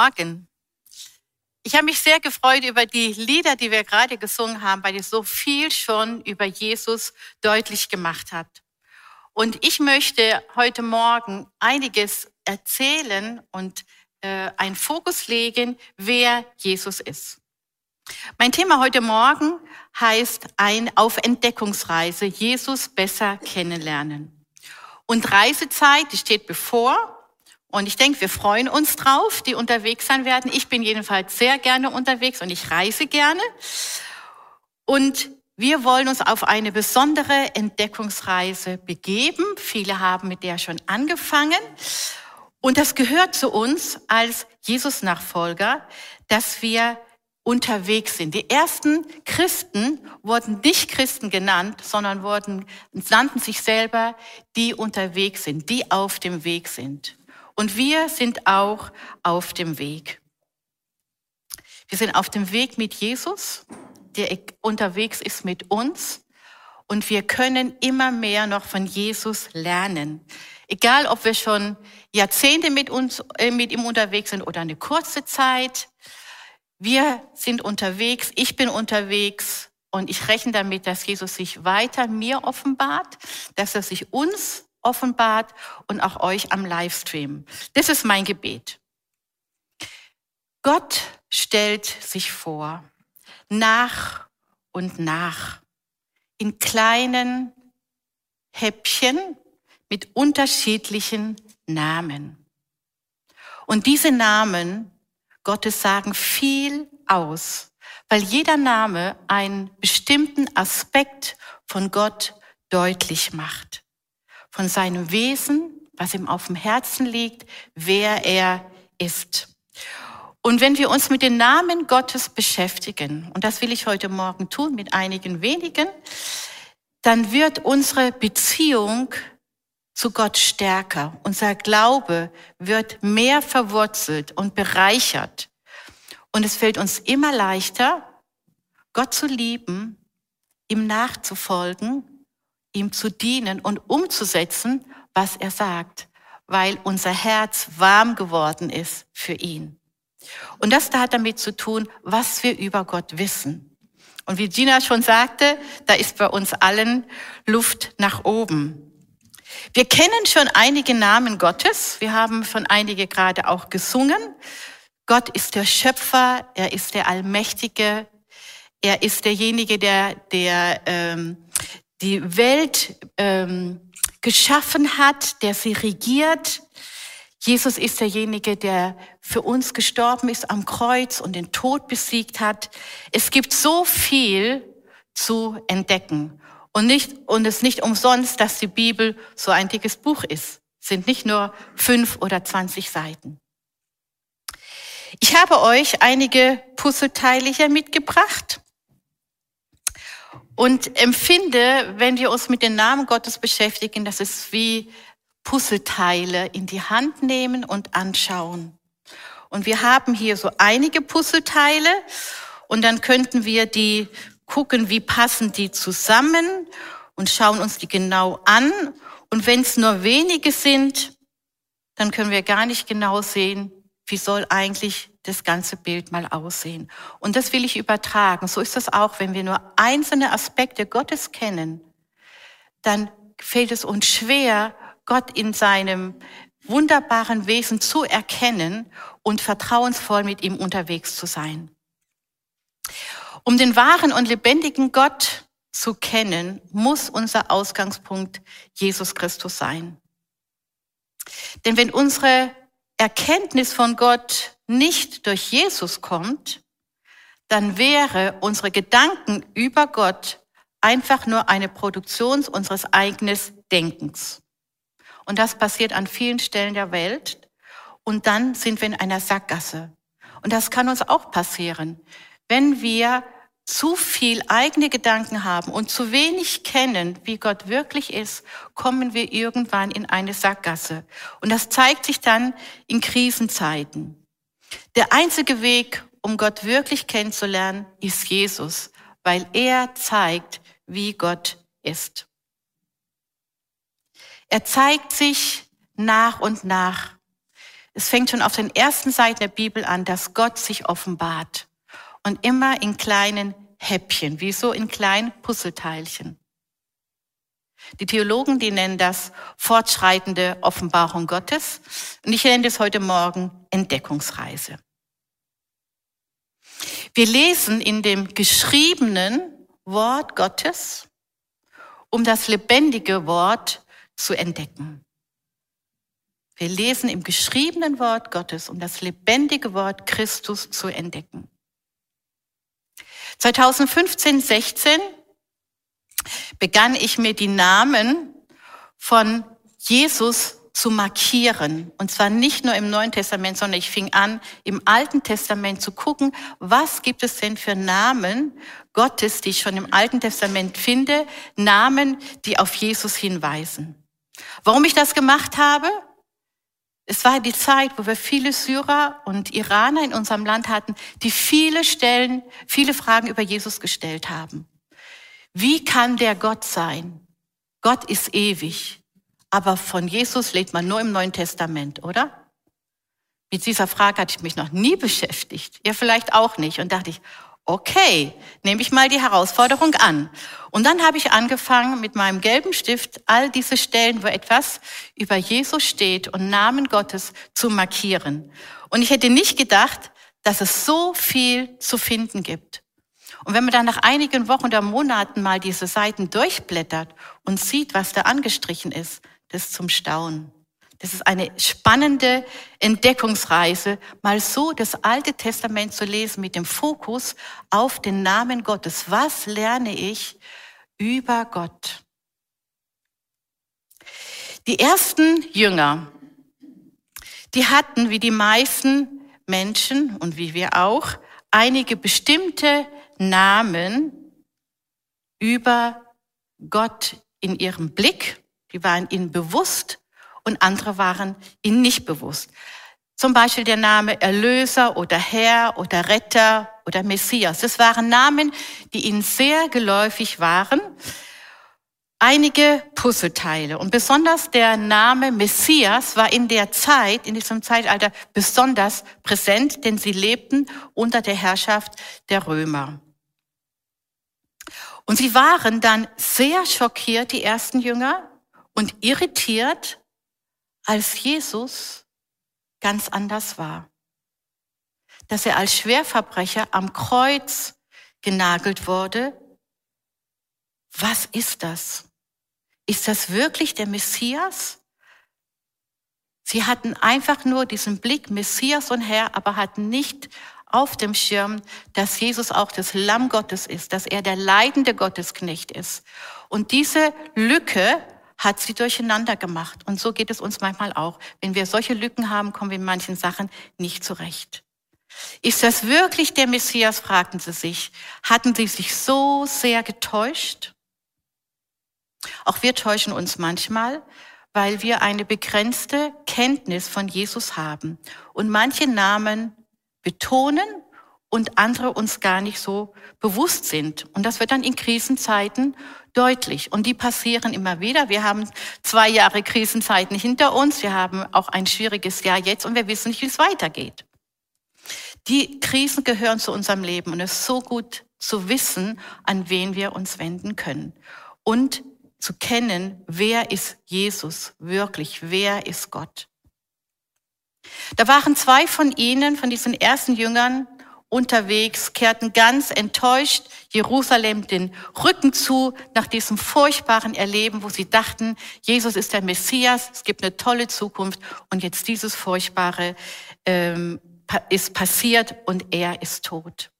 Morgen. Ich habe mich sehr gefreut über die Lieder, die wir gerade gesungen haben, weil es so viel schon über Jesus deutlich gemacht hat. Und ich möchte heute Morgen einiges erzählen und äh, einen Fokus legen, wer Jesus ist. Mein Thema heute Morgen heißt ein auf Entdeckungsreise, Jesus besser kennenlernen. Und Reisezeit, die steht bevor. Und ich denke, wir freuen uns drauf, die unterwegs sein werden. Ich bin jedenfalls sehr gerne unterwegs und ich reise gerne. Und wir wollen uns auf eine besondere Entdeckungsreise begeben. Viele haben mit der schon angefangen. Und das gehört zu uns als Jesus-Nachfolger, dass wir unterwegs sind. Die ersten Christen wurden nicht Christen genannt, sondern wurden, nannten sich selber, die unterwegs sind, die auf dem Weg sind. Und wir sind auch auf dem Weg. Wir sind auf dem Weg mit Jesus, der unterwegs ist mit uns. Und wir können immer mehr noch von Jesus lernen. Egal, ob wir schon Jahrzehnte mit uns, äh, mit ihm unterwegs sind oder eine kurze Zeit. Wir sind unterwegs. Ich bin unterwegs. Und ich rechne damit, dass Jesus sich weiter mir offenbart, dass er sich uns offenbart und auch euch am Livestream. Das ist mein Gebet. Gott stellt sich vor, nach und nach, in kleinen Häppchen mit unterschiedlichen Namen. Und diese Namen Gottes sagen viel aus, weil jeder Name einen bestimmten Aspekt von Gott deutlich macht von seinem Wesen, was ihm auf dem Herzen liegt, wer er ist. Und wenn wir uns mit den Namen Gottes beschäftigen, und das will ich heute Morgen tun mit einigen wenigen, dann wird unsere Beziehung zu Gott stärker. Unser Glaube wird mehr verwurzelt und bereichert. Und es fällt uns immer leichter, Gott zu lieben, ihm nachzufolgen ihm zu dienen und umzusetzen, was er sagt, weil unser Herz warm geworden ist für ihn. Und das hat damit zu tun, was wir über Gott wissen. Und wie Gina schon sagte, da ist bei uns allen Luft nach oben. Wir kennen schon einige Namen Gottes. Wir haben schon einige gerade auch gesungen. Gott ist der Schöpfer, er ist der Allmächtige, er ist derjenige, der, der ähm, die Welt ähm, geschaffen hat, der sie regiert. Jesus ist derjenige, der für uns gestorben ist am Kreuz und den Tod besiegt hat. Es gibt so viel zu entdecken. Und nicht, und es ist nicht umsonst, dass die Bibel so ein dickes Buch ist. Es sind nicht nur fünf oder zwanzig Seiten. Ich habe euch einige Puzzleteile hier mitgebracht und empfinde, wenn wir uns mit den Namen Gottes beschäftigen, dass es wie Puzzleteile in die Hand nehmen und anschauen. Und wir haben hier so einige Puzzleteile und dann könnten wir die gucken, wie passen die zusammen und schauen uns die genau an. Und wenn es nur wenige sind, dann können wir gar nicht genau sehen, wie soll eigentlich das ganze Bild mal aussehen. Und das will ich übertragen. So ist das auch, wenn wir nur einzelne Aspekte Gottes kennen, dann fällt es uns schwer, Gott in seinem wunderbaren Wesen zu erkennen und vertrauensvoll mit ihm unterwegs zu sein. Um den wahren und lebendigen Gott zu kennen, muss unser Ausgangspunkt Jesus Christus sein. Denn wenn unsere Erkenntnis von Gott nicht durch Jesus kommt, dann wäre unsere Gedanken über Gott einfach nur eine Produktion unseres eigenen Denkens. Und das passiert an vielen Stellen der Welt. und dann sind wir in einer Sackgasse. Und das kann uns auch passieren, wenn wir zu viel eigene Gedanken haben und zu wenig kennen, wie Gott wirklich ist, kommen wir irgendwann in eine Sackgasse. Und das zeigt sich dann in Krisenzeiten. Der einzige Weg, um Gott wirklich kennenzulernen, ist Jesus, weil er zeigt, wie Gott ist. Er zeigt sich nach und nach. Es fängt schon auf den ersten Seiten der Bibel an, dass Gott sich offenbart. Und immer in kleinen Häppchen, wie so in kleinen Puzzleteilchen. Die Theologen, die nennen das fortschreitende Offenbarung Gottes. Und ich nenne das heute Morgen Entdeckungsreise. Wir lesen in dem geschriebenen Wort Gottes, um das lebendige Wort zu entdecken. Wir lesen im geschriebenen Wort Gottes, um das lebendige Wort Christus zu entdecken. 2015, 16 begann ich mir die Namen von Jesus zu markieren. Und zwar nicht nur im Neuen Testament, sondern ich fing an, im Alten Testament zu gucken, was gibt es denn für Namen Gottes, die ich schon im Alten Testament finde, Namen, die auf Jesus hinweisen. Warum ich das gemacht habe? Es war die Zeit, wo wir viele Syrer und Iraner in unserem Land hatten, die viele Stellen, viele Fragen über Jesus gestellt haben. Wie kann der Gott sein? Gott ist ewig. Aber von Jesus lebt man nur im Neuen Testament, oder? Mit dieser Frage hatte ich mich noch nie beschäftigt. Ihr vielleicht auch nicht. Und dachte ich, okay, nehme ich mal die Herausforderung an. Und dann habe ich angefangen, mit meinem gelben Stift all diese Stellen, wo etwas über Jesus steht und Namen Gottes zu markieren. Und ich hätte nicht gedacht, dass es so viel zu finden gibt. Und wenn man dann nach einigen Wochen oder Monaten mal diese Seiten durchblättert und sieht, was da angestrichen ist, das ist zum Staunen. Das ist eine spannende Entdeckungsreise, mal so das Alte Testament zu lesen mit dem Fokus auf den Namen Gottes. Was lerne ich über Gott? Die ersten Jünger, die hatten wie die meisten Menschen und wie wir auch einige bestimmte Namen über Gott in ihrem Blick. Die waren ihnen bewusst und andere waren ihnen nicht bewusst. Zum Beispiel der Name Erlöser oder Herr oder Retter oder Messias. Das waren Namen, die ihnen sehr geläufig waren. Einige Puzzleteile. Und besonders der Name Messias war in der Zeit, in diesem Zeitalter besonders präsent, denn sie lebten unter der Herrschaft der Römer. Und sie waren dann sehr schockiert, die ersten Jünger, und irritiert, als Jesus ganz anders war. Dass er als Schwerverbrecher am Kreuz genagelt wurde. Was ist das? Ist das wirklich der Messias? Sie hatten einfach nur diesen Blick Messias und Herr, aber hatten nicht auf dem Schirm, dass Jesus auch das Lamm Gottes ist, dass er der leidende Gottesknecht ist. Und diese Lücke hat sie durcheinander gemacht. Und so geht es uns manchmal auch. Wenn wir solche Lücken haben, kommen wir in manchen Sachen nicht zurecht. Ist das wirklich der Messias, fragten sie sich. Hatten sie sich so sehr getäuscht? Auch wir täuschen uns manchmal, weil wir eine begrenzte Kenntnis von Jesus haben und manche Namen betonen und andere uns gar nicht so bewusst sind. Und das wird dann in Krisenzeiten deutlich. Und die passieren immer wieder. Wir haben zwei Jahre Krisenzeiten hinter uns. Wir haben auch ein schwieriges Jahr jetzt und wir wissen nicht, wie es weitergeht. Die Krisen gehören zu unserem Leben und es ist so gut zu wissen, an wen wir uns wenden können. Und zu kennen, wer ist Jesus wirklich, wer ist Gott. Da waren zwei von ihnen, von diesen ersten Jüngern, unterwegs, kehrten ganz enttäuscht Jerusalem den Rücken zu nach diesem furchtbaren Erleben, wo sie dachten, Jesus ist der Messias, es gibt eine tolle Zukunft und jetzt dieses Furchtbare ähm, ist passiert und er ist tot.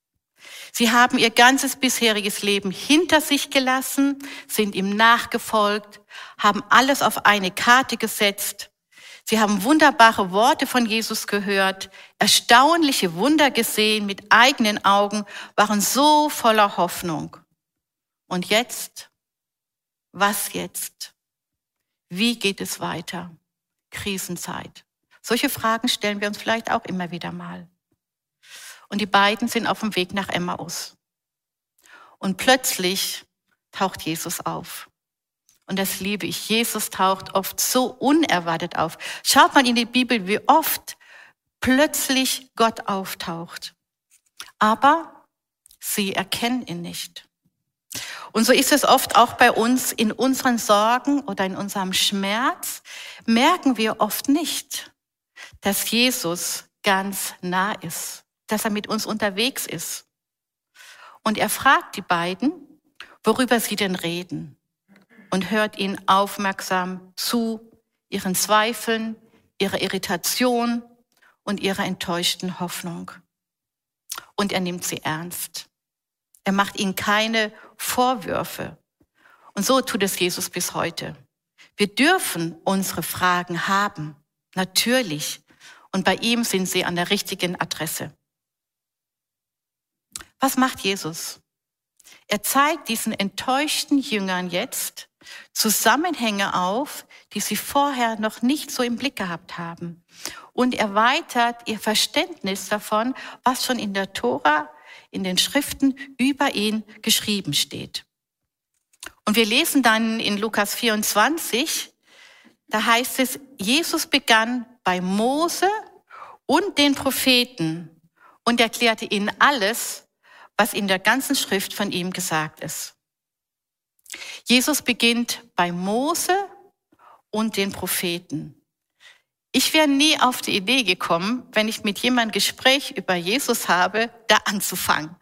Sie haben ihr ganzes bisheriges Leben hinter sich gelassen, sind ihm nachgefolgt, haben alles auf eine Karte gesetzt. Sie haben wunderbare Worte von Jesus gehört, erstaunliche Wunder gesehen mit eigenen Augen, waren so voller Hoffnung. Und jetzt? Was jetzt? Wie geht es weiter? Krisenzeit. Solche Fragen stellen wir uns vielleicht auch immer wieder mal. Und die beiden sind auf dem Weg nach Emmaus. Und plötzlich taucht Jesus auf. Und das liebe ich. Jesus taucht oft so unerwartet auf. Schaut mal in die Bibel, wie oft plötzlich Gott auftaucht. Aber sie erkennen ihn nicht. Und so ist es oft auch bei uns in unseren Sorgen oder in unserem Schmerz, merken wir oft nicht, dass Jesus ganz nah ist, dass er mit uns unterwegs ist. Und er fragt die beiden, worüber sie denn reden und hört ihnen aufmerksam zu, ihren Zweifeln, ihrer Irritation und ihrer enttäuschten Hoffnung. Und er nimmt sie ernst. Er macht ihnen keine Vorwürfe. Und so tut es Jesus bis heute. Wir dürfen unsere Fragen haben, natürlich. Und bei ihm sind sie an der richtigen Adresse. Was macht Jesus? Er zeigt diesen enttäuschten Jüngern jetzt Zusammenhänge auf, die sie vorher noch nicht so im Blick gehabt haben und erweitert ihr Verständnis davon, was schon in der Tora, in den Schriften über ihn geschrieben steht. Und wir lesen dann in Lukas 24, da heißt es, Jesus begann bei Mose und den Propheten und erklärte ihnen alles, was in der ganzen Schrift von ihm gesagt ist. Jesus beginnt bei Mose und den Propheten. Ich wäre nie auf die Idee gekommen, wenn ich mit jemandem Gespräch über Jesus habe, da anzufangen.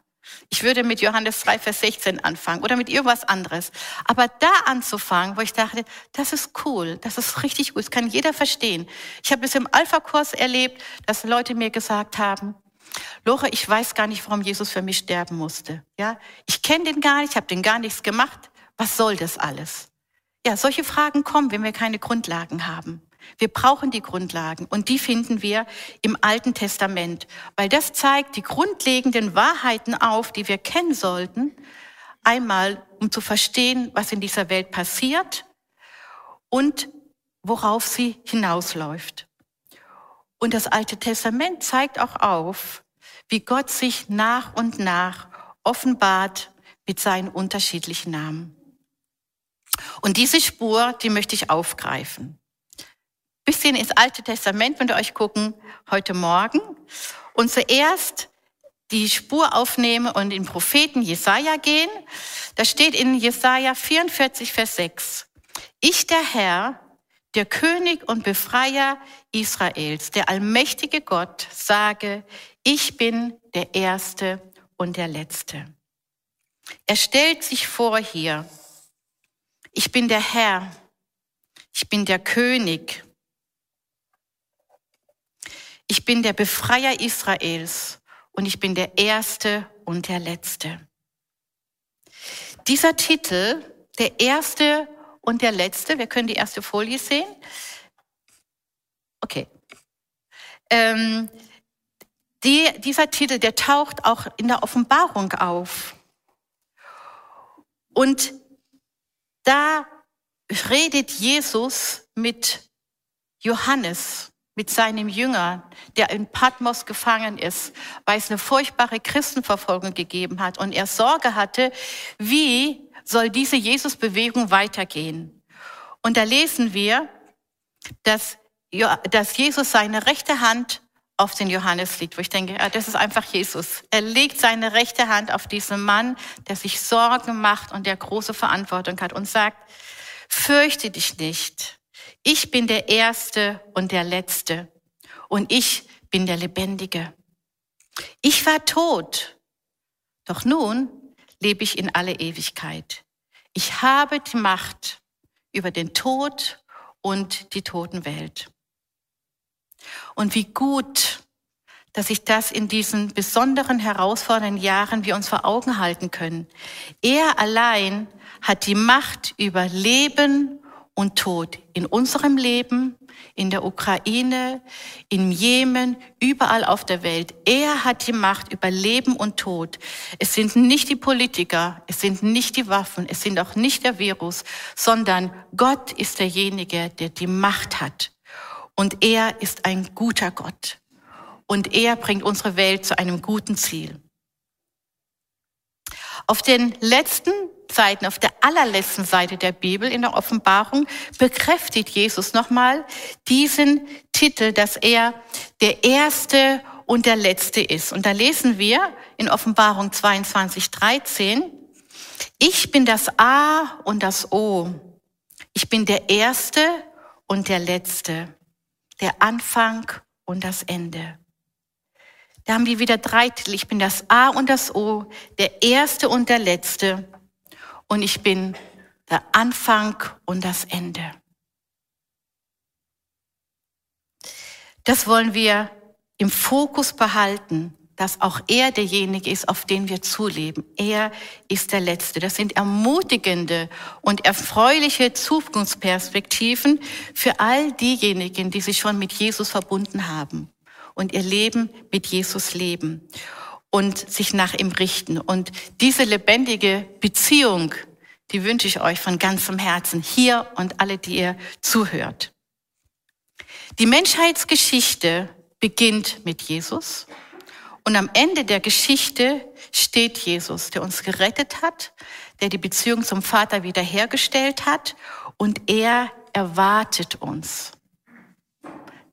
Ich würde mit Johannes 3, Vers 16 anfangen oder mit irgendwas anderes. Aber da anzufangen, wo ich dachte, das ist cool, das ist richtig gut, das kann jeder verstehen. Ich habe es im Alpha-Kurs erlebt, dass Leute mir gesagt haben, Lore, ich weiß gar nicht, warum Jesus für mich sterben musste. Ja, ich kenne den gar nicht, ich habe den gar nichts gemacht. Was soll das alles? Ja, solche Fragen kommen, wenn wir keine Grundlagen haben. Wir brauchen die Grundlagen und die finden wir im Alten Testament, weil das zeigt die grundlegenden Wahrheiten auf, die wir kennen sollten. Einmal, um zu verstehen, was in dieser Welt passiert und worauf sie hinausläuft. Und das Alte Testament zeigt auch auf, wie Gott sich nach und nach offenbart mit seinen unterschiedlichen Namen. Und diese Spur, die möchte ich aufgreifen bisschen ins Alte Testament, wenn wir euch gucken, heute Morgen. Und zuerst die Spur aufnehmen und in Propheten Jesaja gehen. Da steht in Jesaja 44, Vers 6. Ich, der Herr, der König und Befreier Israels, der allmächtige Gott, sage, ich bin der Erste und der Letzte. Er stellt sich vor hier, ich bin der Herr, ich bin der König ich bin der Befreier Israels und ich bin der Erste und der Letzte. Dieser Titel, der Erste und der Letzte, wir können die erste Folie sehen. Okay. Ähm, die, dieser Titel, der taucht auch in der Offenbarung auf. Und da redet Jesus mit Johannes mit seinem Jünger, der in Patmos gefangen ist, weil es eine furchtbare Christenverfolgung gegeben hat und er Sorge hatte, wie soll diese Jesus-Bewegung weitergehen. Und da lesen wir, dass, dass Jesus seine rechte Hand auf den Johannes legt, wo ich denke, das ist einfach Jesus. Er legt seine rechte Hand auf diesen Mann, der sich Sorgen macht und der große Verantwortung hat und sagt, fürchte dich nicht. Ich bin der Erste und der Letzte und ich bin der Lebendige. Ich war tot, doch nun lebe ich in alle Ewigkeit. Ich habe die Macht über den Tod und die Totenwelt. Und wie gut, dass ich das in diesen besonderen, herausfordernden Jahren wir uns vor Augen halten können. Er allein hat die Macht über Leben und Tod in unserem Leben, in der Ukraine, in Jemen, überall auf der Welt. Er hat die Macht über Leben und Tod. Es sind nicht die Politiker, es sind nicht die Waffen, es sind auch nicht der Virus, sondern Gott ist derjenige, der die Macht hat. Und er ist ein guter Gott. Und er bringt unsere Welt zu einem guten Ziel. Auf den letzten Seiten, auf der allerletzten Seite der Bibel in der Offenbarung bekräftigt Jesus nochmal diesen Titel, dass er der Erste und der Letzte ist. Und da lesen wir in Offenbarung 22, 13, ich bin das A und das O. Ich bin der Erste und der Letzte, der Anfang und das Ende. Da haben wir wieder drei Titel. Ich bin das A und das O, der Erste und der Letzte und ich bin der Anfang und das Ende. Das wollen wir im Fokus behalten, dass auch er derjenige ist, auf den wir zuleben. Er ist der Letzte. Das sind ermutigende und erfreuliche Zukunftsperspektiven für all diejenigen, die sich schon mit Jesus verbunden haben und ihr Leben mit Jesus leben und sich nach ihm richten. Und diese lebendige Beziehung, die wünsche ich euch von ganzem Herzen hier und alle, die ihr zuhört. Die Menschheitsgeschichte beginnt mit Jesus und am Ende der Geschichte steht Jesus, der uns gerettet hat, der die Beziehung zum Vater wiederhergestellt hat und er erwartet uns.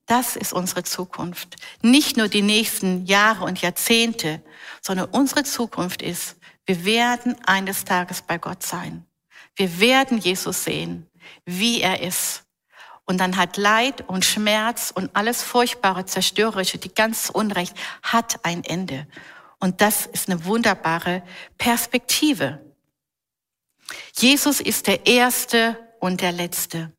Das ist unsere Zukunft. Nicht nur die nächsten Jahre und Jahrzehnte, sondern unsere Zukunft ist, wir werden eines Tages bei Gott sein. Wir werden Jesus sehen, wie er ist. Und dann hat Leid und Schmerz und alles Furchtbare, Zerstörerische, die ganze Unrecht hat ein Ende. Und das ist eine wunderbare Perspektive. Jesus ist der Erste und der Letzte.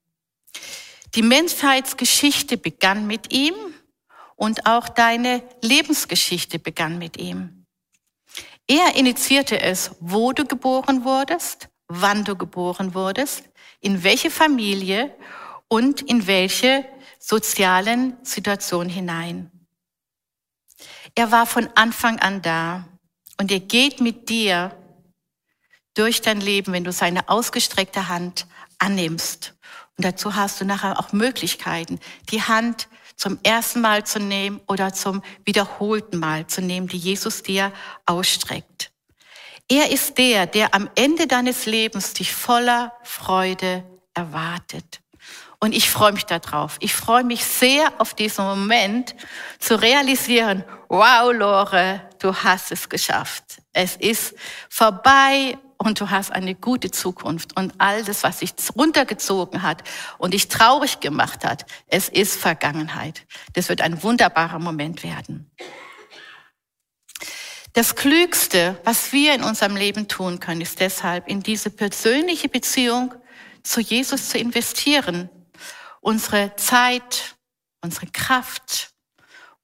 Die Menschheitsgeschichte begann mit ihm und auch deine Lebensgeschichte begann mit ihm. Er initiierte es, wo du geboren wurdest, wann du geboren wurdest, in welche Familie und in welche sozialen Situationen hinein. Er war von Anfang an da und er geht mit dir durch dein Leben, wenn du seine ausgestreckte Hand annimmst und dazu hast du nachher auch Möglichkeiten, die Hand zum ersten Mal zu nehmen oder zum wiederholten Mal zu nehmen, die Jesus dir ausstreckt. Er ist der, der am Ende deines Lebens dich voller Freude erwartet. Und ich freue mich darauf. Ich freue mich sehr auf diesen Moment zu realisieren, wow, Lore, du hast es geschafft. Es ist vorbei und du hast eine gute Zukunft. Und all das, was dich runtergezogen hat und dich traurig gemacht hat, es ist Vergangenheit. Das wird ein wunderbarer Moment werden. Das Klügste, was wir in unserem Leben tun können, ist deshalb, in diese persönliche Beziehung zu Jesus zu investieren. Unsere Zeit, unsere Kraft,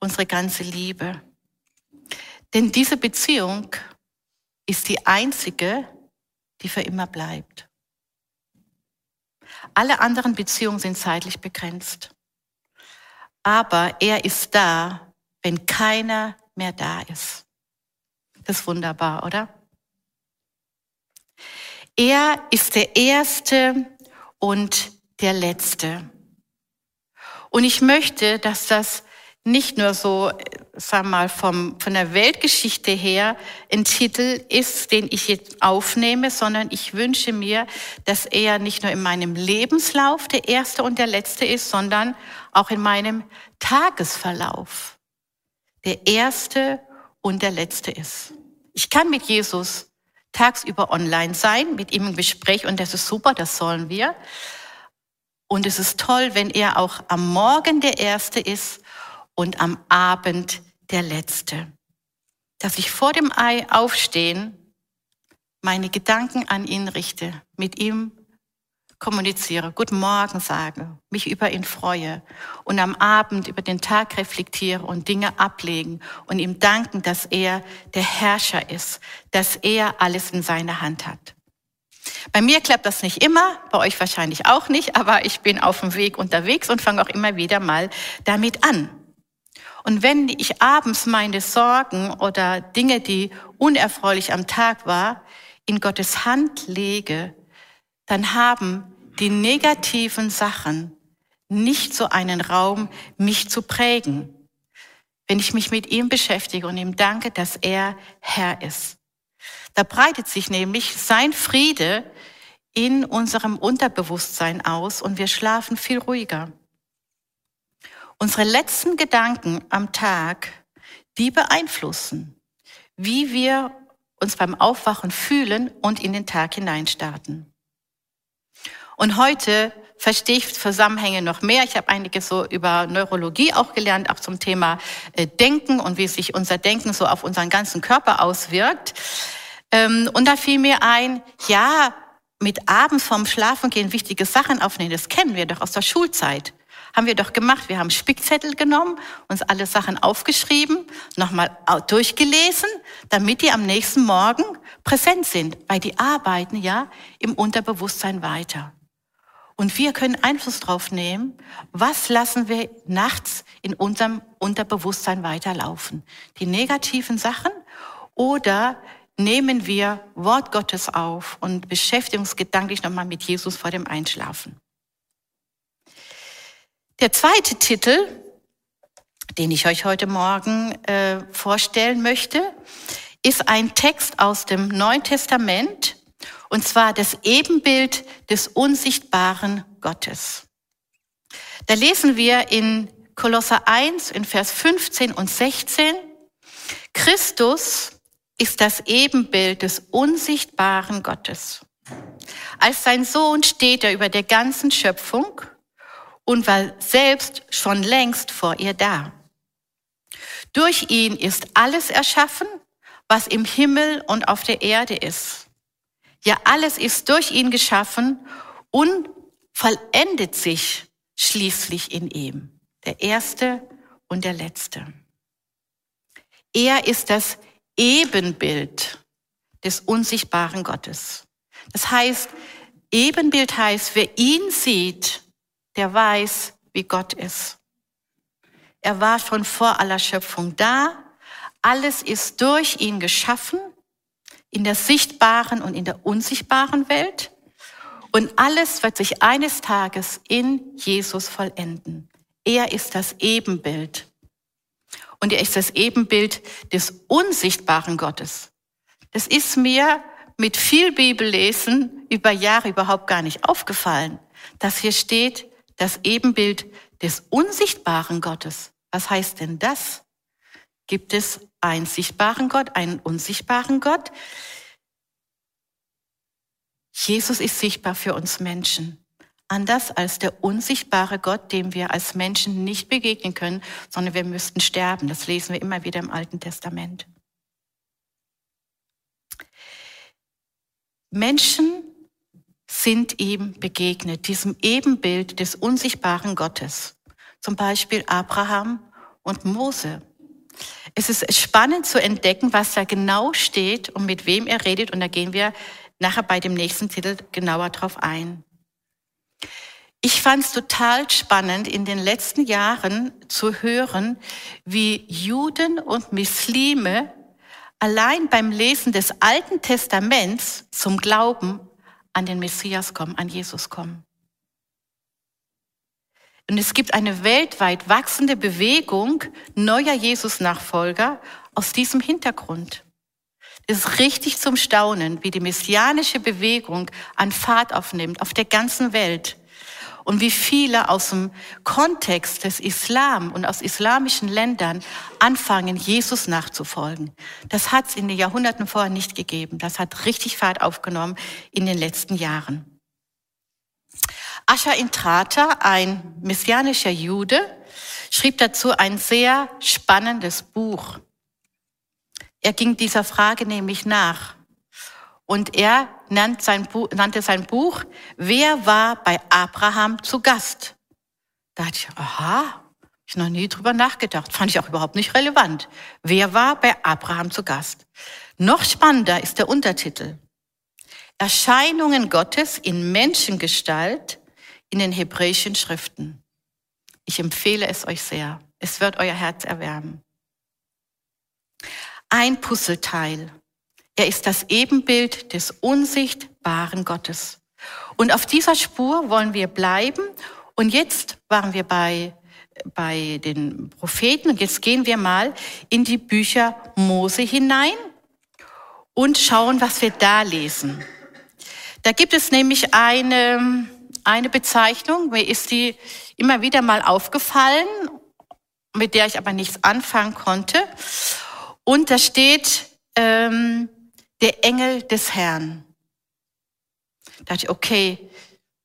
unsere ganze Liebe. Denn diese Beziehung ist die einzige, die für immer bleibt. Alle anderen Beziehungen sind zeitlich begrenzt. Aber er ist da, wenn keiner mehr da ist. Das ist wunderbar, oder? Er ist der Erste und der Letzte. Und ich möchte, dass das nicht nur so, sag mal, vom, von der Weltgeschichte her ein Titel ist, den ich jetzt aufnehme, sondern ich wünsche mir, dass er nicht nur in meinem Lebenslauf der erste und der letzte ist, sondern auch in meinem Tagesverlauf der erste und der letzte ist. Ich kann mit Jesus tagsüber online sein, mit ihm im Gespräch und das ist super, das sollen wir. Und es ist toll, wenn er auch am Morgen der Erste ist und am Abend der Letzte. Dass ich vor dem Ei aufstehen meine Gedanken an ihn richte, mit ihm kommuniziere, Guten Morgen sage, mich über ihn freue und am Abend über den Tag reflektiere und Dinge ablegen und ihm danken, dass er der Herrscher ist, dass er alles in seiner Hand hat. Bei mir klappt das nicht immer, bei euch wahrscheinlich auch nicht, aber ich bin auf dem Weg unterwegs und fange auch immer wieder mal damit an. Und wenn ich abends meine Sorgen oder Dinge, die unerfreulich am Tag war, in Gottes Hand lege, dann haben die negativen Sachen nicht so einen Raum, mich zu prägen. Wenn ich mich mit ihm beschäftige und ihm danke, dass er Herr ist. Da breitet sich nämlich sein Friede in unserem Unterbewusstsein aus und wir schlafen viel ruhiger. Unsere letzten Gedanken am Tag, die beeinflussen, wie wir uns beim Aufwachen fühlen und in den Tag hineinstarten. Und heute verstehe ich Zusammenhänge noch mehr. Ich habe einiges so über Neurologie auch gelernt, auch zum Thema äh, Denken und wie sich unser Denken so auf unseren ganzen Körper auswirkt. Ähm, und da fiel mir ein, ja, mit abends vorm Schlafen gehen wichtige Sachen aufnehmen, das kennen wir doch aus der Schulzeit. Haben wir doch gemacht. Wir haben Spickzettel genommen, uns alle Sachen aufgeschrieben, nochmal durchgelesen, damit die am nächsten Morgen präsent sind, weil die arbeiten ja im Unterbewusstsein weiter. Und wir können Einfluss drauf nehmen, was lassen wir nachts in unserem Unterbewusstsein weiterlaufen. Die negativen Sachen oder nehmen wir Wort Gottes auf und beschäftigen uns gedanklich nochmal mit Jesus vor dem Einschlafen. Der zweite Titel, den ich euch heute Morgen äh, vorstellen möchte, ist ein Text aus dem Neuen Testament, und zwar das Ebenbild des unsichtbaren Gottes. Da lesen wir in Kolosser 1 in Vers 15 und 16, Christus ist das Ebenbild des unsichtbaren Gottes. Als sein Sohn steht er über der ganzen Schöpfung und war selbst schon längst vor ihr da. Durch ihn ist alles erschaffen, was im Himmel und auf der Erde ist. Ja, alles ist durch ihn geschaffen und vollendet sich schließlich in ihm. Der Erste und der Letzte. Er ist das Ebenbild des unsichtbaren Gottes. Das heißt, Ebenbild heißt, wer ihn sieht, der weiß, wie Gott ist. Er war schon vor aller Schöpfung da. Alles ist durch ihn geschaffen, in der sichtbaren und in der unsichtbaren Welt. Und alles wird sich eines Tages in Jesus vollenden. Er ist das Ebenbild und er ist das Ebenbild des unsichtbaren Gottes. Das ist mir mit viel Bibellesen über Jahre überhaupt gar nicht aufgefallen, dass hier steht, das Ebenbild des unsichtbaren Gottes. Was heißt denn das? Gibt es einen sichtbaren Gott, einen unsichtbaren Gott? Jesus ist sichtbar für uns Menschen anders als der unsichtbare Gott, dem wir als Menschen nicht begegnen können, sondern wir müssten sterben. Das lesen wir immer wieder im Alten Testament. Menschen sind ihm begegnet, diesem Ebenbild des unsichtbaren Gottes. Zum Beispiel Abraham und Mose. Es ist spannend zu entdecken, was da genau steht und mit wem er redet. Und da gehen wir nachher bei dem nächsten Titel genauer drauf ein. Ich fand es total spannend, in den letzten Jahren zu hören, wie Juden und Muslime allein beim Lesen des Alten Testaments zum Glauben an den Messias kommen, an Jesus kommen. Und es gibt eine weltweit wachsende Bewegung neuer Jesus-Nachfolger aus diesem Hintergrund. Es ist richtig zum Staunen, wie die messianische Bewegung an Fahrt aufnimmt auf der ganzen Welt und wie viele aus dem Kontext des Islam und aus islamischen Ländern anfangen, Jesus nachzufolgen. Das hat es in den Jahrhunderten vorher nicht gegeben. Das hat richtig Fahrt aufgenommen in den letzten Jahren. Ascher Intrata, ein messianischer Jude, schrieb dazu ein sehr spannendes Buch. Er ging dieser Frage nämlich nach. Und er nannte sein, Buch, Wer war bei Abraham zu Gast? Da hatte ich, aha, ich noch nie drüber nachgedacht. Fand ich auch überhaupt nicht relevant. Wer war bei Abraham zu Gast? Noch spannender ist der Untertitel. Erscheinungen Gottes in Menschengestalt in den hebräischen Schriften. Ich empfehle es euch sehr. Es wird euer Herz erwärmen. Ein Puzzleteil. Er ist das Ebenbild des unsichtbaren Gottes. Und auf dieser Spur wollen wir bleiben. Und jetzt waren wir bei, bei den Propheten und jetzt gehen wir mal in die Bücher Mose hinein und schauen, was wir da lesen. Da gibt es nämlich eine, eine Bezeichnung, mir ist die immer wieder mal aufgefallen, mit der ich aber nichts anfangen konnte. Und da steht ähm, der Engel des Herrn. Da dachte ich, okay,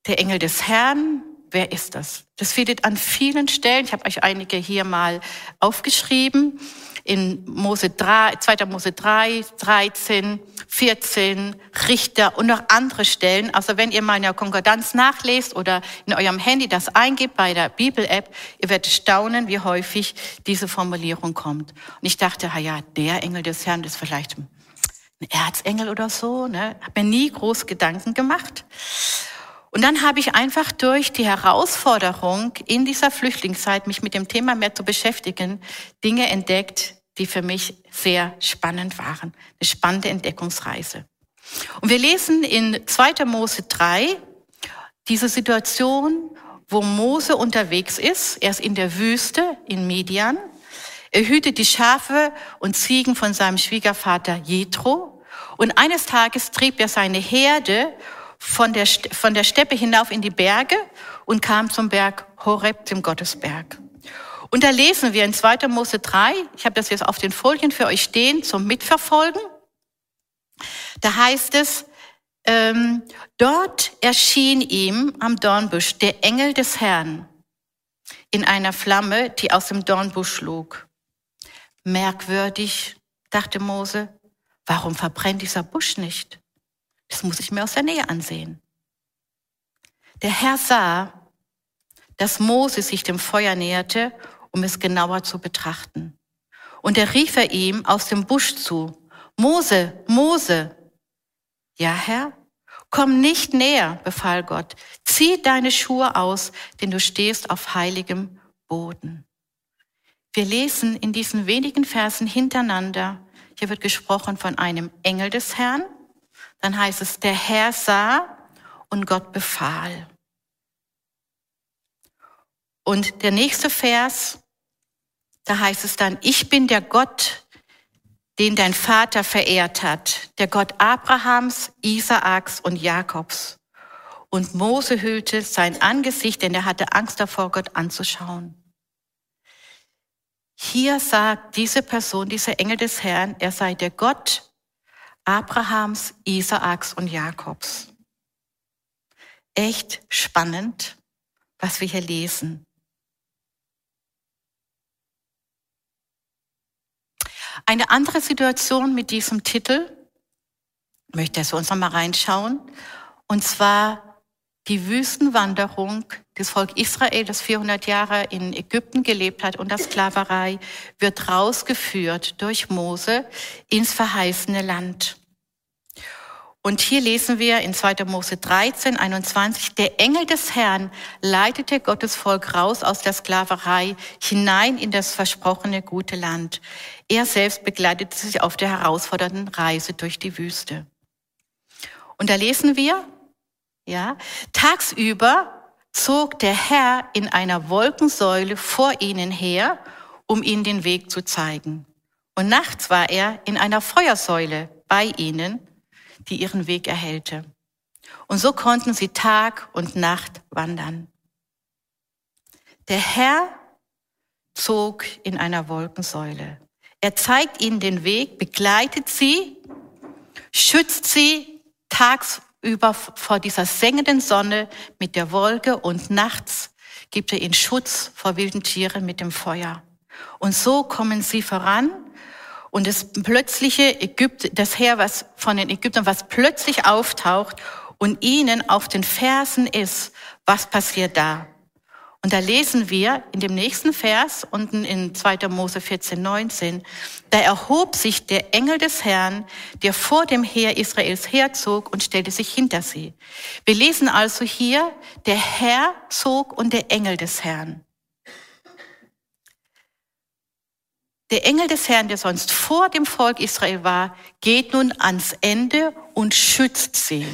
der Engel des Herrn, wer ist das? Das findet an vielen Stellen, ich habe euch einige hier mal aufgeschrieben, in Mose 3, 2. Mose 3, 13, 14, Richter und noch andere Stellen. Also wenn ihr mal in der Konkordanz nachlest oder in eurem Handy das eingebt bei der Bibel-App, ihr werdet staunen, wie häufig diese Formulierung kommt. Und ich dachte, ja, der Engel des Herrn ist vielleicht ein Erzengel oder so. Ne? Hab mir nie groß Gedanken gemacht. Und dann habe ich einfach durch die Herausforderung in dieser Flüchtlingszeit, mich mit dem Thema mehr zu beschäftigen, Dinge entdeckt, die für mich sehr spannend waren. Eine spannende Entdeckungsreise. Und wir lesen in 2. Mose 3 diese Situation, wo Mose unterwegs ist. Er ist in der Wüste in Midian. Er hütet die Schafe und Ziegen von seinem Schwiegervater Jethro. Und eines Tages trieb er seine Herde von der, von der Steppe hinauf in die Berge und kam zum Berg Horeb, dem Gottesberg. Und da lesen wir in 2. Mose 3, ich habe das jetzt auf den Folien für euch stehen zum Mitverfolgen. Da heißt es, ähm, dort erschien ihm am Dornbusch der Engel des Herrn in einer Flamme, die aus dem Dornbusch schlug. Merkwürdig, dachte Mose, warum verbrennt dieser Busch nicht? Das muss ich mir aus der Nähe ansehen. Der Herr sah, dass Mose sich dem Feuer näherte um es genauer zu betrachten. Und er rief er ihm aus dem Busch zu, Mose, Mose. Ja, Herr, komm nicht näher, befahl Gott. Zieh deine Schuhe aus, denn du stehst auf heiligem Boden. Wir lesen in diesen wenigen Versen hintereinander, hier wird gesprochen von einem Engel des Herrn, dann heißt es, der Herr sah und Gott befahl. Und der nächste Vers, da heißt es dann, ich bin der Gott, den dein Vater verehrt hat, der Gott Abrahams, Isaaks und Jakobs. Und Mose hüllte sein Angesicht, denn er hatte Angst davor, Gott anzuschauen. Hier sagt diese Person, dieser Engel des Herrn, er sei der Gott Abrahams, Isaaks und Jakobs. Echt spannend, was wir hier lesen. Eine andere Situation mit diesem Titel, möchte ich uns nochmal reinschauen, und zwar die Wüstenwanderung des Volk Israel, das 400 Jahre in Ägypten gelebt hat und der Sklaverei, wird rausgeführt durch Mose ins verheißene Land. Und hier lesen wir in 2. Mose 13, 21, der Engel des Herrn leitete Gottes Volk raus aus der Sklaverei hinein in das versprochene gute Land. Er selbst begleitete sich auf der herausfordernden Reise durch die Wüste. Und da lesen wir, ja, tagsüber zog der Herr in einer Wolkensäule vor ihnen her, um ihnen den Weg zu zeigen. Und nachts war er in einer Feuersäule bei ihnen, die ihren Weg erhellte. Und so konnten sie Tag und Nacht wandern. Der Herr zog in einer Wolkensäule. Er zeigt ihnen den Weg, begleitet sie, schützt sie tagsüber vor dieser sengenden Sonne mit der Wolke und nachts gibt er ihnen Schutz vor wilden Tieren mit dem Feuer. Und so kommen sie voran und das plötzliche Ägypten, das Heer, was von den Ägyptern, was plötzlich auftaucht und ihnen auf den Fersen ist, was passiert da? Und da lesen wir in dem nächsten Vers, unten in 2. Mose 14, 19, da erhob sich der Engel des Herrn, der vor dem Heer Israels herzog und stellte sich hinter sie. Wir lesen also hier, der Herr zog und der Engel des Herrn. Der Engel des Herrn, der sonst vor dem Volk Israel war, geht nun ans Ende und schützt sie.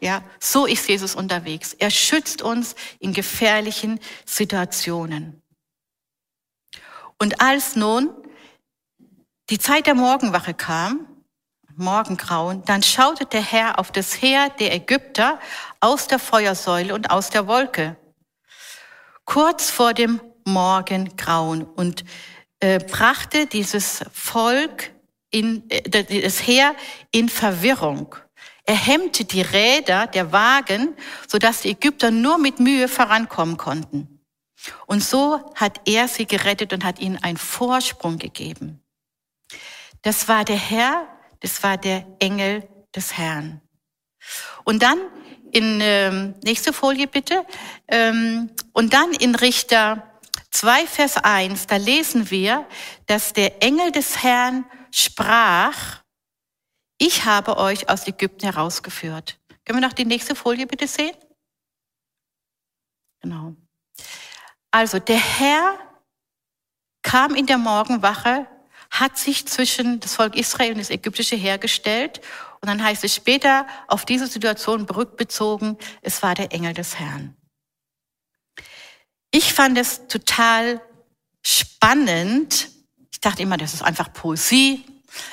Ja, so ist Jesus unterwegs. Er schützt uns in gefährlichen Situationen. Und als nun die Zeit der Morgenwache kam, Morgengrauen, dann schaute der Herr auf das Heer der Ägypter aus der Feuersäule und aus der Wolke. Kurz vor dem Morgengrauen und äh, brachte dieses Volk in, äh, das Heer in Verwirrung. Er hemmte die Räder der Wagen, sodass die Ägypter nur mit Mühe vorankommen konnten. Und so hat er sie gerettet und hat ihnen einen Vorsprung gegeben. Das war der Herr, das war der Engel des Herrn. Und dann in ähm, nächste Folie bitte. Ähm, und dann in Richter 2, Vers 1, da lesen wir, dass der Engel des Herrn sprach, ich habe euch aus Ägypten herausgeführt. Können wir noch die nächste Folie bitte sehen? Genau. Also der Herr kam in der Morgenwache, hat sich zwischen das Volk Israel und das ägyptische Heer gestellt und dann heißt es später auf diese Situation rückbezogen, es war der Engel des Herrn. Ich fand es total spannend. Ich dachte immer, das ist einfach Poesie.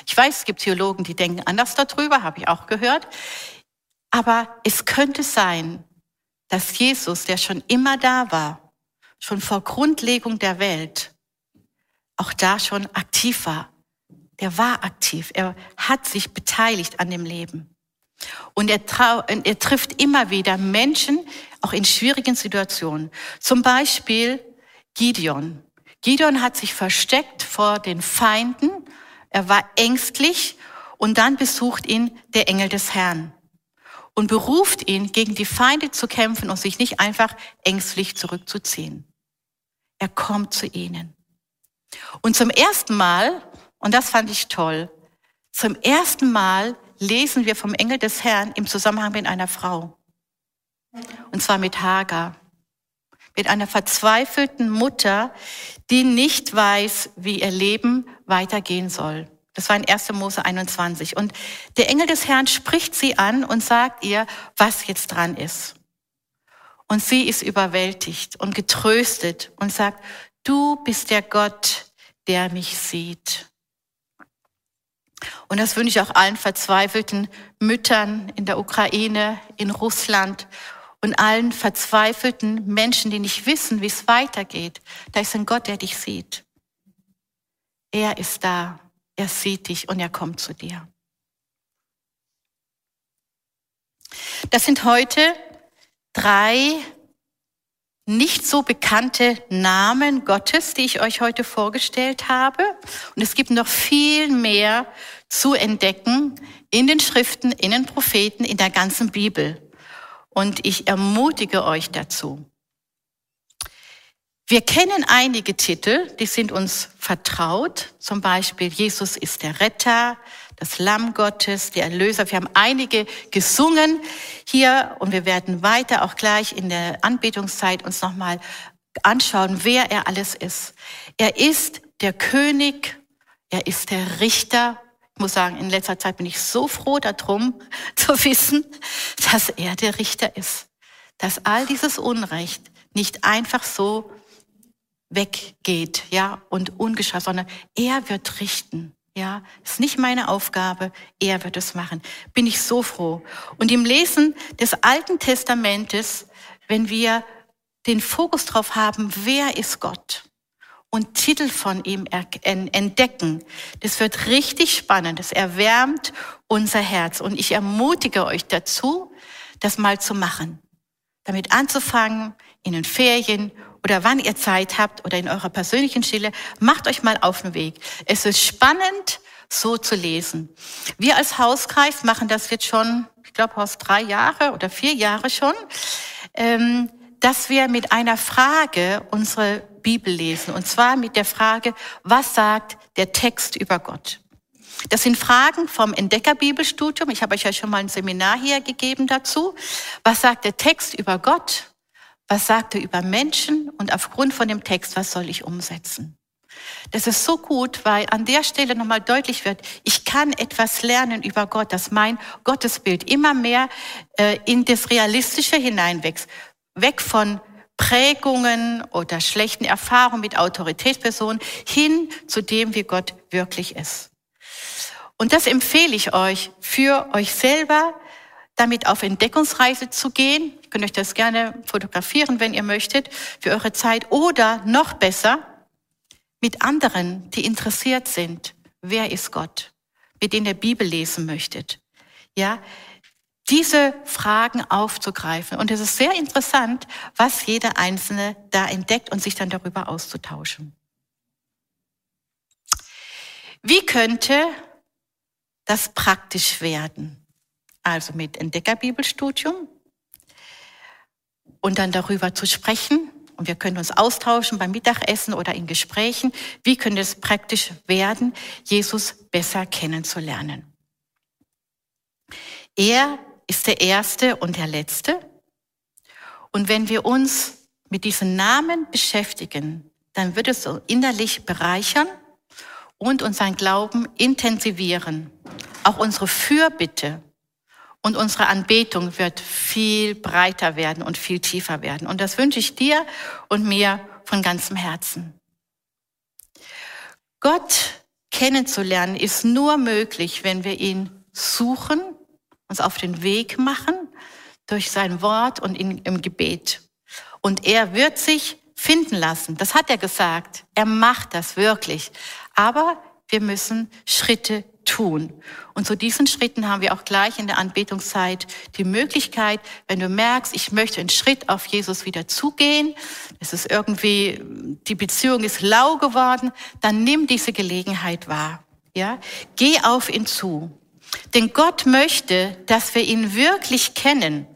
Ich weiß, es gibt Theologen, die denken anders darüber, habe ich auch gehört. Aber es könnte sein, dass Jesus, der schon immer da war, schon vor Grundlegung der Welt, auch da schon aktiv war. Der war aktiv. Er hat sich beteiligt an dem Leben. Und er, er trifft immer wieder Menschen, auch in schwierigen Situationen. Zum Beispiel Gideon. Gideon hat sich versteckt vor den Feinden. Er war ängstlich und dann besucht ihn der Engel des Herrn und beruft ihn, gegen die Feinde zu kämpfen und sich nicht einfach ängstlich zurückzuziehen. Er kommt zu ihnen. Und zum ersten Mal, und das fand ich toll, zum ersten Mal lesen wir vom Engel des Herrn im Zusammenhang mit einer Frau. Und zwar mit Hagar. Mit einer verzweifelten Mutter, die nicht weiß, wie ihr Leben weitergehen soll. Das war in 1. Mose 21. Und der Engel des Herrn spricht sie an und sagt ihr, was jetzt dran ist. Und sie ist überwältigt und getröstet und sagt, du bist der Gott, der mich sieht. Und das wünsche ich auch allen verzweifelten Müttern in der Ukraine, in Russland und allen verzweifelten Menschen, die nicht wissen, wie es weitergeht. Da ist ein Gott, der dich sieht. Er ist da, er sieht dich und er kommt zu dir. Das sind heute drei nicht so bekannte Namen Gottes, die ich euch heute vorgestellt habe. Und es gibt noch viel mehr zu entdecken in den Schriften, in den Propheten, in der ganzen Bibel. Und ich ermutige euch dazu. Wir kennen einige Titel, die sind uns vertraut. Zum Beispiel Jesus ist der Retter, das Lamm Gottes, der Erlöser. Wir haben einige gesungen hier und wir werden weiter auch gleich in der Anbetungszeit uns nochmal anschauen, wer er alles ist. Er ist der König, er ist der Richter. Ich muss sagen, in letzter Zeit bin ich so froh darum zu wissen, dass er der Richter ist. Dass all dieses Unrecht nicht einfach so weggeht, ja, und ungeschah, sondern er wird richten. Ja, ist nicht meine Aufgabe, er wird es machen. Bin ich so froh. Und im Lesen des Alten Testamentes, wenn wir den Fokus drauf haben, wer ist Gott und Titel von ihm entdecken, das wird richtig spannend. Das erwärmt unser Herz. Und ich ermutige euch dazu, das mal zu machen. Damit anzufangen, in den Ferien oder wann ihr Zeit habt oder in eurer persönlichen Stille, macht euch mal auf den Weg. Es ist spannend, so zu lesen. Wir als Hauskreis machen das jetzt schon, ich glaube, aus drei Jahre oder vier Jahre schon, ähm, dass wir mit einer Frage unsere Bibel lesen. Und zwar mit der Frage, was sagt der Text über Gott? Das sind Fragen vom Entdeckerbibelstudium. Ich habe euch ja schon mal ein Seminar hier gegeben dazu. Was sagt der Text über Gott? Was sagt er über Menschen? Und aufgrund von dem Text, was soll ich umsetzen? Das ist so gut, weil an der Stelle nochmal deutlich wird, ich kann etwas lernen über Gott, dass mein Gottesbild immer mehr äh, in das Realistische hineinwächst. Weg von Prägungen oder schlechten Erfahrungen mit Autoritätspersonen hin zu dem, wie Gott wirklich ist. Und das empfehle ich euch für euch selber, damit auf Entdeckungsreise zu gehen. Ihr könnt euch das gerne fotografieren, wenn ihr möchtet, für eure Zeit. Oder noch besser, mit anderen, die interessiert sind. Wer ist Gott? Mit denen ihr Bibel lesen möchtet. Ja, diese Fragen aufzugreifen. Und es ist sehr interessant, was jeder Einzelne da entdeckt und sich dann darüber auszutauschen. Wie könnte das praktisch werden? Also mit Entdeckerbibelstudium und dann darüber zu sprechen, und wir können uns austauschen beim Mittagessen oder in Gesprächen. Wie könnte es praktisch werden, Jesus besser kennenzulernen? Er ist der Erste und der Letzte. Und wenn wir uns mit diesen Namen beschäftigen, dann wird es uns innerlich bereichern und unseren Glauben intensivieren. Auch unsere Fürbitte und unsere Anbetung wird viel breiter werden und viel tiefer werden. Und das wünsche ich dir und mir von ganzem Herzen. Gott kennenzulernen ist nur möglich, wenn wir ihn suchen, uns auf den Weg machen durch sein Wort und in, im Gebet. Und er wird sich finden lassen. Das hat er gesagt. Er macht das wirklich. Aber wir müssen Schritte tun. Und zu diesen Schritten haben wir auch gleich in der Anbetungszeit die Möglichkeit, wenn du merkst, ich möchte einen Schritt auf Jesus wieder zugehen, es ist irgendwie, die Beziehung ist lau geworden, dann nimm diese Gelegenheit wahr. Ja, geh auf ihn zu. Denn Gott möchte, dass wir ihn wirklich kennen,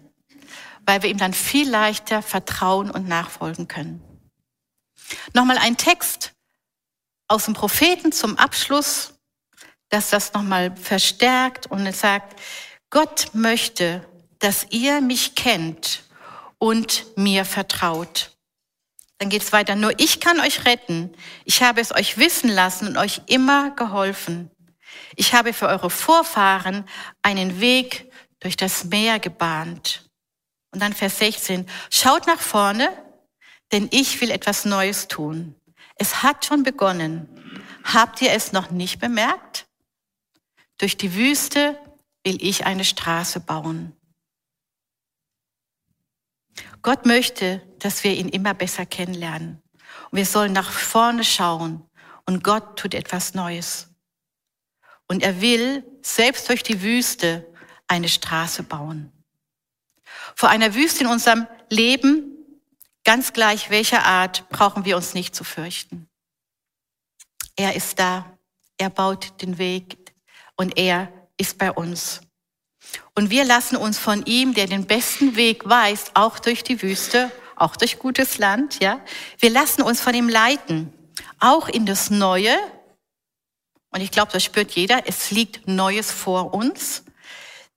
weil wir ihm dann viel leichter vertrauen und nachfolgen können. Nochmal ein Text aus dem Propheten zum Abschluss dass das nochmal verstärkt und es sagt, Gott möchte, dass ihr mich kennt und mir vertraut. Dann geht es weiter. Nur ich kann euch retten. Ich habe es euch wissen lassen und euch immer geholfen. Ich habe für eure Vorfahren einen Weg durch das Meer gebahnt. Und dann Vers 16. Schaut nach vorne, denn ich will etwas Neues tun. Es hat schon begonnen. Habt ihr es noch nicht bemerkt? Durch die Wüste will ich eine Straße bauen. Gott möchte, dass wir ihn immer besser kennenlernen. Und wir sollen nach vorne schauen und Gott tut etwas Neues. Und er will selbst durch die Wüste eine Straße bauen. Vor einer Wüste in unserem Leben, ganz gleich welcher Art, brauchen wir uns nicht zu fürchten. Er ist da. Er baut den Weg und er ist bei uns. Und wir lassen uns von ihm, der den besten Weg weist, auch durch die Wüste, auch durch gutes Land, ja. Wir lassen uns von ihm leiten, auch in das Neue. Und ich glaube, das spürt jeder. Es liegt Neues vor uns.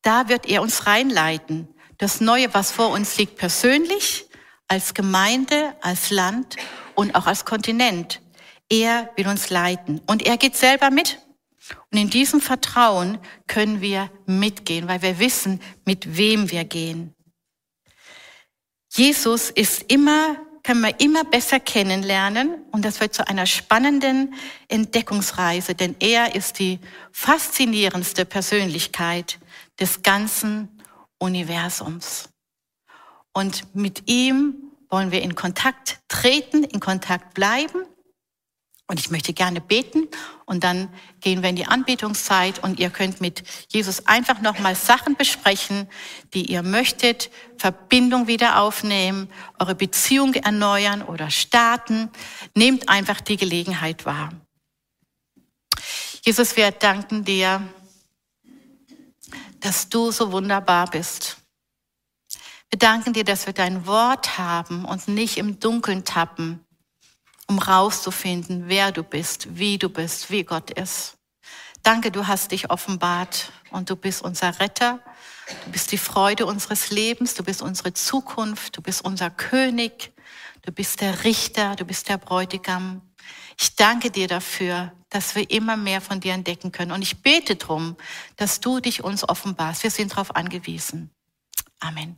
Da wird er uns reinleiten. Das Neue, was vor uns liegt, persönlich, als Gemeinde, als Land und auch als Kontinent. Er will uns leiten. Und er geht selber mit. Und in diesem Vertrauen können wir mitgehen, weil wir wissen, mit wem wir gehen. Jesus ist immer, kann man immer besser kennenlernen und das wird zu einer spannenden Entdeckungsreise, denn er ist die faszinierendste Persönlichkeit des ganzen Universums. Und mit ihm wollen wir in Kontakt treten, in Kontakt bleiben und ich möchte gerne beten und dann gehen wir in die Anbetungszeit und ihr könnt mit Jesus einfach nochmal Sachen besprechen, die ihr möchtet, Verbindung wieder aufnehmen, eure Beziehung erneuern oder starten. Nehmt einfach die Gelegenheit wahr. Jesus, wir danken dir, dass du so wunderbar bist. Wir danken dir, dass wir dein Wort haben und nicht im Dunkeln tappen, um rauszufinden, wer du bist, wie du bist, wie Gott ist. Danke, du hast dich offenbart und du bist unser Retter. Du bist die Freude unseres Lebens, du bist unsere Zukunft, du bist unser König, du bist der Richter, du bist der Bräutigam. Ich danke dir dafür, dass wir immer mehr von dir entdecken können. Und ich bete darum, dass du dich uns offenbarst. Wir sind darauf angewiesen. Amen.